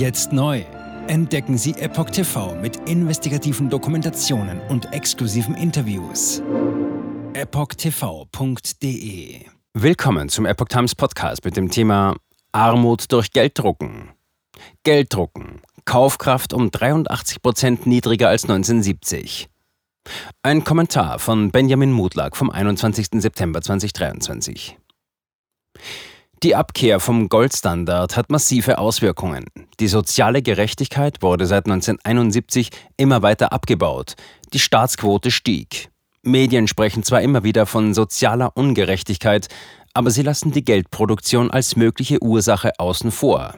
Jetzt neu. Entdecken Sie Epoch TV mit investigativen Dokumentationen und exklusiven Interviews. EpochTV.de Willkommen zum Epoch Times Podcast mit dem Thema Armut durch Gelddrucken. Gelddrucken. Kaufkraft um 83 Prozent niedriger als 1970. Ein Kommentar von Benjamin Mutlag vom 21. September 2023. Die Abkehr vom Goldstandard hat massive Auswirkungen. Die soziale Gerechtigkeit wurde seit 1971 immer weiter abgebaut. Die Staatsquote stieg. Medien sprechen zwar immer wieder von sozialer Ungerechtigkeit, aber sie lassen die Geldproduktion als mögliche Ursache außen vor.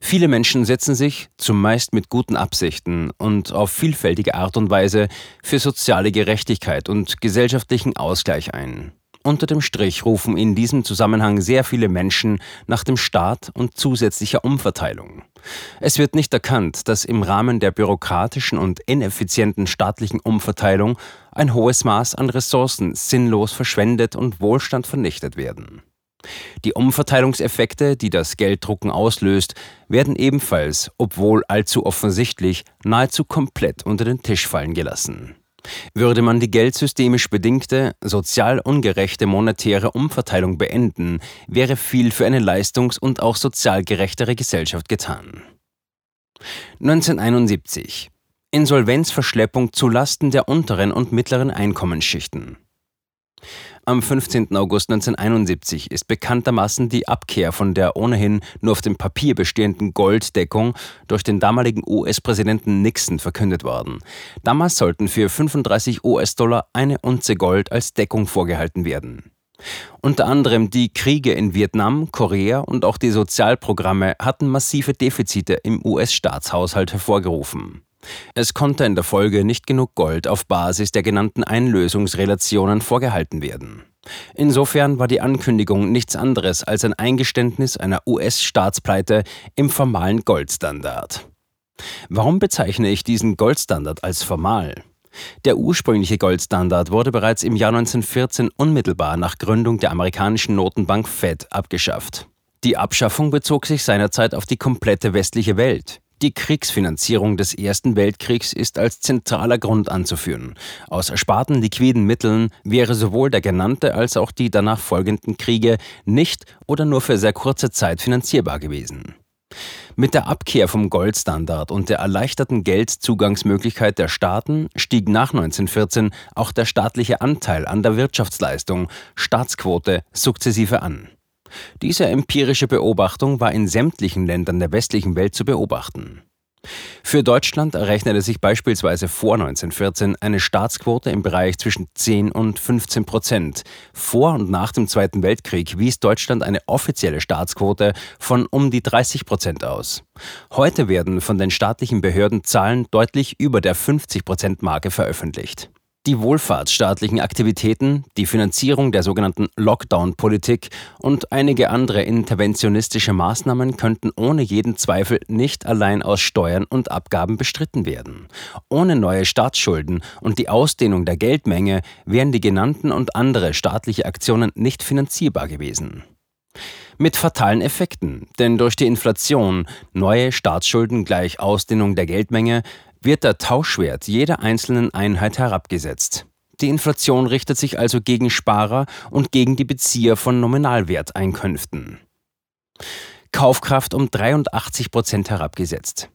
Viele Menschen setzen sich, zumeist mit guten Absichten und auf vielfältige Art und Weise, für soziale Gerechtigkeit und gesellschaftlichen Ausgleich ein. Unter dem Strich rufen in diesem Zusammenhang sehr viele Menschen nach dem Staat und zusätzlicher Umverteilung. Es wird nicht erkannt, dass im Rahmen der bürokratischen und ineffizienten staatlichen Umverteilung ein hohes Maß an Ressourcen sinnlos verschwendet und Wohlstand vernichtet werden. Die Umverteilungseffekte, die das Gelddrucken auslöst, werden ebenfalls, obwohl allzu offensichtlich, nahezu komplett unter den Tisch fallen gelassen. Würde man die geldsystemisch bedingte, sozial ungerechte monetäre Umverteilung beenden, wäre viel für eine leistungs- und auch sozial gerechtere Gesellschaft getan. 1971 Insolvenzverschleppung zu Lasten der unteren und mittleren Einkommensschichten. Am 15. August 1971 ist bekanntermaßen die Abkehr von der ohnehin nur auf dem Papier bestehenden Golddeckung durch den damaligen US-Präsidenten Nixon verkündet worden. Damals sollten für 35 US-Dollar eine Unze Gold als Deckung vorgehalten werden. Unter anderem die Kriege in Vietnam, Korea und auch die Sozialprogramme hatten massive Defizite im US-Staatshaushalt hervorgerufen. Es konnte in der Folge nicht genug Gold auf Basis der genannten Einlösungsrelationen vorgehalten werden. Insofern war die Ankündigung nichts anderes als ein Eingeständnis einer US-Staatspleite im formalen Goldstandard. Warum bezeichne ich diesen Goldstandard als formal? Der ursprüngliche Goldstandard wurde bereits im Jahr 1914 unmittelbar nach Gründung der amerikanischen Notenbank Fed abgeschafft. Die Abschaffung bezog sich seinerzeit auf die komplette westliche Welt. Die Kriegsfinanzierung des Ersten Weltkriegs ist als zentraler Grund anzuführen. Aus ersparten liquiden Mitteln wäre sowohl der genannte als auch die danach folgenden Kriege nicht oder nur für sehr kurze Zeit finanzierbar gewesen. Mit der Abkehr vom Goldstandard und der erleichterten Geldzugangsmöglichkeit der Staaten stieg nach 1914 auch der staatliche Anteil an der Wirtschaftsleistung, Staatsquote, sukzessive an. Diese empirische Beobachtung war in sämtlichen Ländern der westlichen Welt zu beobachten. Für Deutschland errechnete sich beispielsweise vor 1914 eine Staatsquote im Bereich zwischen 10 und 15 Prozent. Vor und nach dem Zweiten Weltkrieg wies Deutschland eine offizielle Staatsquote von um die 30 Prozent aus. Heute werden von den staatlichen Behörden Zahlen deutlich über der 50 Prozent Marke veröffentlicht. Die wohlfahrtsstaatlichen Aktivitäten, die Finanzierung der sogenannten Lockdown-Politik und einige andere interventionistische Maßnahmen könnten ohne jeden Zweifel nicht allein aus Steuern und Abgaben bestritten werden. Ohne neue Staatsschulden und die Ausdehnung der Geldmenge wären die genannten und andere staatliche Aktionen nicht finanzierbar gewesen mit fatalen Effekten, denn durch die Inflation, neue Staatsschulden gleich Ausdehnung der Geldmenge, wird der Tauschwert jeder einzelnen Einheit herabgesetzt. Die Inflation richtet sich also gegen Sparer und gegen die Bezieher von Nominalwerteinkünften. Kaufkraft um 83 Prozent herabgesetzt.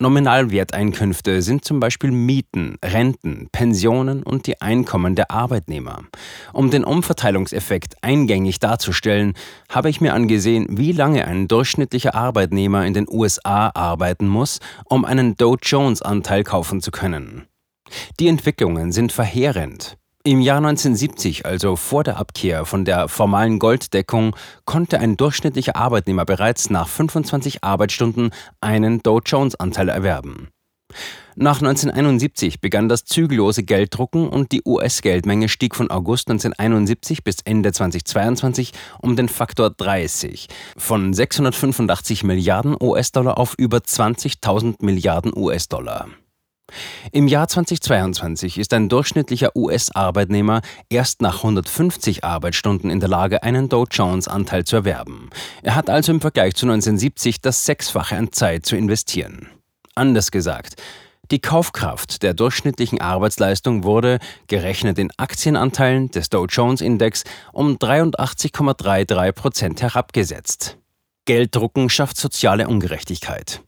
Nominalwerteinkünfte sind zum Beispiel Mieten, Renten, Pensionen und die Einkommen der Arbeitnehmer. Um den Umverteilungseffekt eingängig darzustellen, habe ich mir angesehen, wie lange ein durchschnittlicher Arbeitnehmer in den USA arbeiten muss, um einen Dow Jones-Anteil kaufen zu können. Die Entwicklungen sind verheerend. Im Jahr 1970, also vor der Abkehr von der formalen Golddeckung, konnte ein durchschnittlicher Arbeitnehmer bereits nach 25 Arbeitsstunden einen Dow Jones-Anteil erwerben. Nach 1971 begann das zügellose Gelddrucken und die US-Geldmenge stieg von August 1971 bis Ende 2022 um den Faktor 30, von 685 Milliarden US-Dollar auf über 20.000 Milliarden US-Dollar. Im Jahr 2022 ist ein durchschnittlicher US-Arbeitnehmer erst nach 150 Arbeitsstunden in der Lage, einen Dow Jones-Anteil zu erwerben. Er hat also im Vergleich zu 1970 das Sechsfache an Zeit zu investieren. Anders gesagt, die Kaufkraft der durchschnittlichen Arbeitsleistung wurde, gerechnet in Aktienanteilen des Dow Jones Index, um 83,33 Prozent herabgesetzt. Gelddrucken schafft soziale Ungerechtigkeit.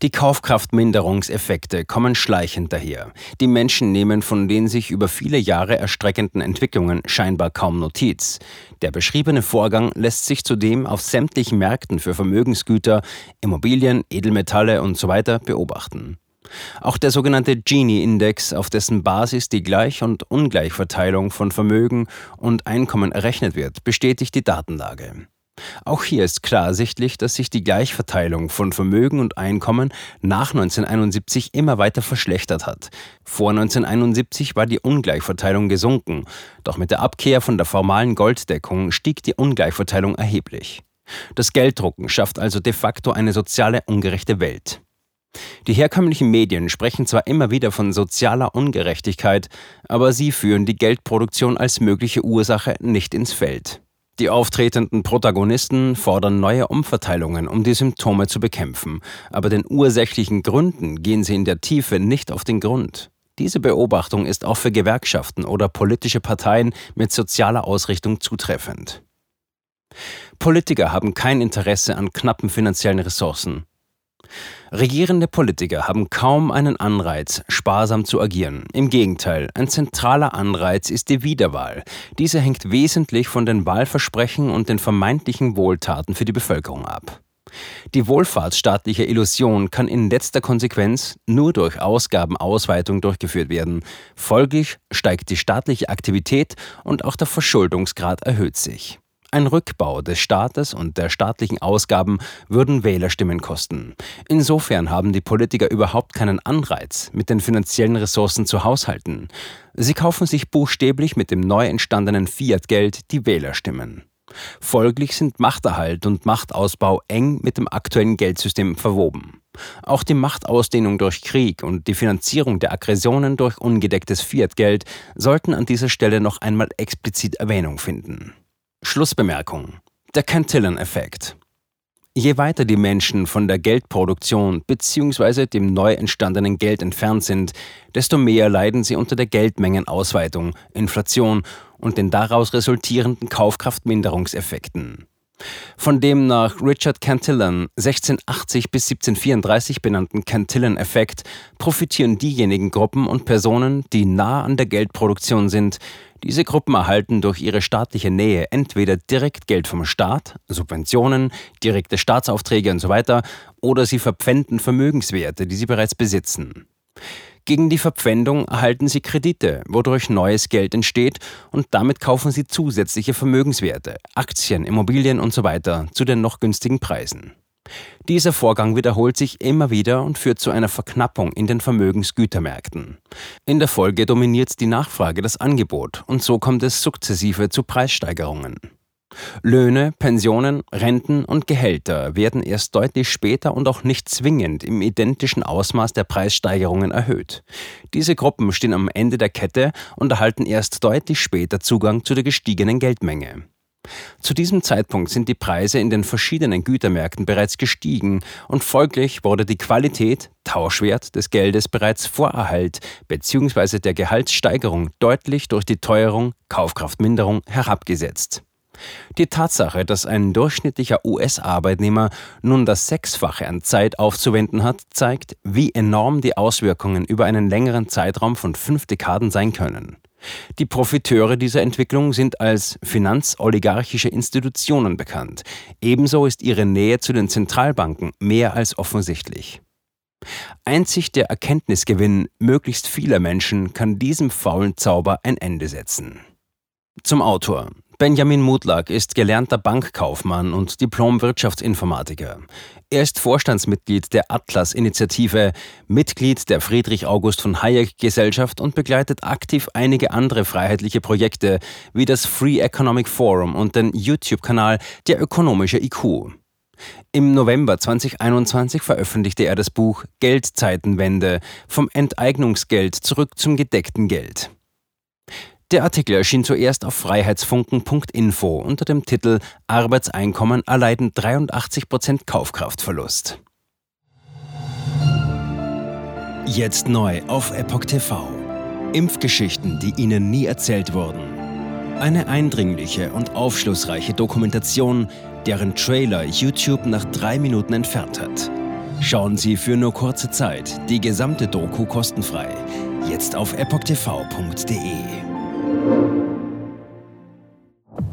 Die Kaufkraftminderungseffekte kommen schleichend daher. Die Menschen nehmen von den sich über viele Jahre erstreckenden Entwicklungen scheinbar kaum Notiz. Der beschriebene Vorgang lässt sich zudem auf sämtlichen Märkten für Vermögensgüter, Immobilien, Edelmetalle usw. So beobachten. Auch der sogenannte Gini-Index, auf dessen Basis die Gleich- und Ungleichverteilung von Vermögen und Einkommen errechnet wird, bestätigt die Datenlage. Auch hier ist klar ersichtlich, dass sich die Gleichverteilung von Vermögen und Einkommen nach 1971 immer weiter verschlechtert hat. Vor 1971 war die Ungleichverteilung gesunken, doch mit der Abkehr von der formalen Golddeckung stieg die Ungleichverteilung erheblich. Das Gelddrucken schafft also de facto eine soziale ungerechte Welt. Die herkömmlichen Medien sprechen zwar immer wieder von sozialer Ungerechtigkeit, aber sie führen die Geldproduktion als mögliche Ursache nicht ins Feld. Die auftretenden Protagonisten fordern neue Umverteilungen, um die Symptome zu bekämpfen, aber den ursächlichen Gründen gehen sie in der Tiefe nicht auf den Grund. Diese Beobachtung ist auch für Gewerkschaften oder politische Parteien mit sozialer Ausrichtung zutreffend. Politiker haben kein Interesse an knappen finanziellen Ressourcen. Regierende Politiker haben kaum einen Anreiz, sparsam zu agieren. Im Gegenteil, ein zentraler Anreiz ist die Wiederwahl. Diese hängt wesentlich von den Wahlversprechen und den vermeintlichen Wohltaten für die Bevölkerung ab. Die wohlfahrtsstaatliche Illusion kann in letzter Konsequenz nur durch Ausgabenausweitung durchgeführt werden. Folglich steigt die staatliche Aktivität und auch der Verschuldungsgrad erhöht sich. Ein Rückbau des Staates und der staatlichen Ausgaben würden Wählerstimmen kosten. Insofern haben die Politiker überhaupt keinen Anreiz, mit den finanziellen Ressourcen zu haushalten. Sie kaufen sich buchstäblich mit dem neu entstandenen Fiat-Geld die Wählerstimmen. Folglich sind Machterhalt und Machtausbau eng mit dem aktuellen Geldsystem verwoben. Auch die Machtausdehnung durch Krieg und die Finanzierung der Aggressionen durch ungedecktes Fiat-Geld sollten an dieser Stelle noch einmal explizit Erwähnung finden. Schlussbemerkung. Der Cantillon-Effekt. Je weiter die Menschen von der Geldproduktion bzw. dem neu entstandenen Geld entfernt sind, desto mehr leiden sie unter der Geldmengenausweitung, Inflation und den daraus resultierenden Kaufkraftminderungseffekten. Von dem nach Richard Cantillon 1680 bis 1734 benannten Cantillon-Effekt profitieren diejenigen Gruppen und Personen, die nah an der Geldproduktion sind, diese Gruppen erhalten durch ihre staatliche Nähe entweder direkt Geld vom Staat, Subventionen, direkte Staatsaufträge usw., so oder sie verpfänden Vermögenswerte, die sie bereits besitzen. Gegen die Verpfändung erhalten sie Kredite, wodurch neues Geld entsteht und damit kaufen sie zusätzliche Vermögenswerte, Aktien, Immobilien usw. So zu den noch günstigen Preisen. Dieser Vorgang wiederholt sich immer wieder und führt zu einer Verknappung in den Vermögensgütermärkten. In der Folge dominiert die Nachfrage das Angebot und so kommt es sukzessive zu Preissteigerungen. Löhne, Pensionen, Renten und Gehälter werden erst deutlich später und auch nicht zwingend im identischen Ausmaß der Preissteigerungen erhöht. Diese Gruppen stehen am Ende der Kette und erhalten erst deutlich später Zugang zu der gestiegenen Geldmenge. Zu diesem Zeitpunkt sind die Preise in den verschiedenen Gütermärkten bereits gestiegen und folglich wurde die Qualität, Tauschwert des Geldes bereits vor Erhalt bzw. der Gehaltssteigerung deutlich durch die Teuerung, Kaufkraftminderung herabgesetzt. Die Tatsache, dass ein durchschnittlicher US-Arbeitnehmer nun das Sechsfache an Zeit aufzuwenden hat, zeigt, wie enorm die Auswirkungen über einen längeren Zeitraum von fünf Dekaden sein können. Die Profiteure dieser Entwicklung sind als finanzoligarchische Institutionen bekannt. Ebenso ist ihre Nähe zu den Zentralbanken mehr als offensichtlich. Einzig der Erkenntnisgewinn möglichst vieler Menschen kann diesem faulen Zauber ein Ende setzen. Zum Autor. Benjamin Mutlak ist gelernter Bankkaufmann und Diplom-Wirtschaftsinformatiker. Er ist Vorstandsmitglied der Atlas-Initiative, Mitglied der Friedrich August von Hayek-Gesellschaft und begleitet aktiv einige andere freiheitliche Projekte wie das Free Economic Forum und den YouTube-Kanal Der ökonomische IQ. Im November 2021 veröffentlichte er das Buch Geldzeitenwende vom Enteignungsgeld zurück zum gedeckten Geld. Der Artikel erschien zuerst auf freiheitsfunken.info unter dem Titel Arbeitseinkommen erleiden 83% Kaufkraftverlust. Jetzt neu auf Epoch TV. Impfgeschichten, die Ihnen nie erzählt wurden. Eine eindringliche und aufschlussreiche Dokumentation, deren Trailer YouTube nach drei Minuten entfernt hat. Schauen Sie für nur kurze Zeit die gesamte Doku kostenfrei. Jetzt auf epochtv.de.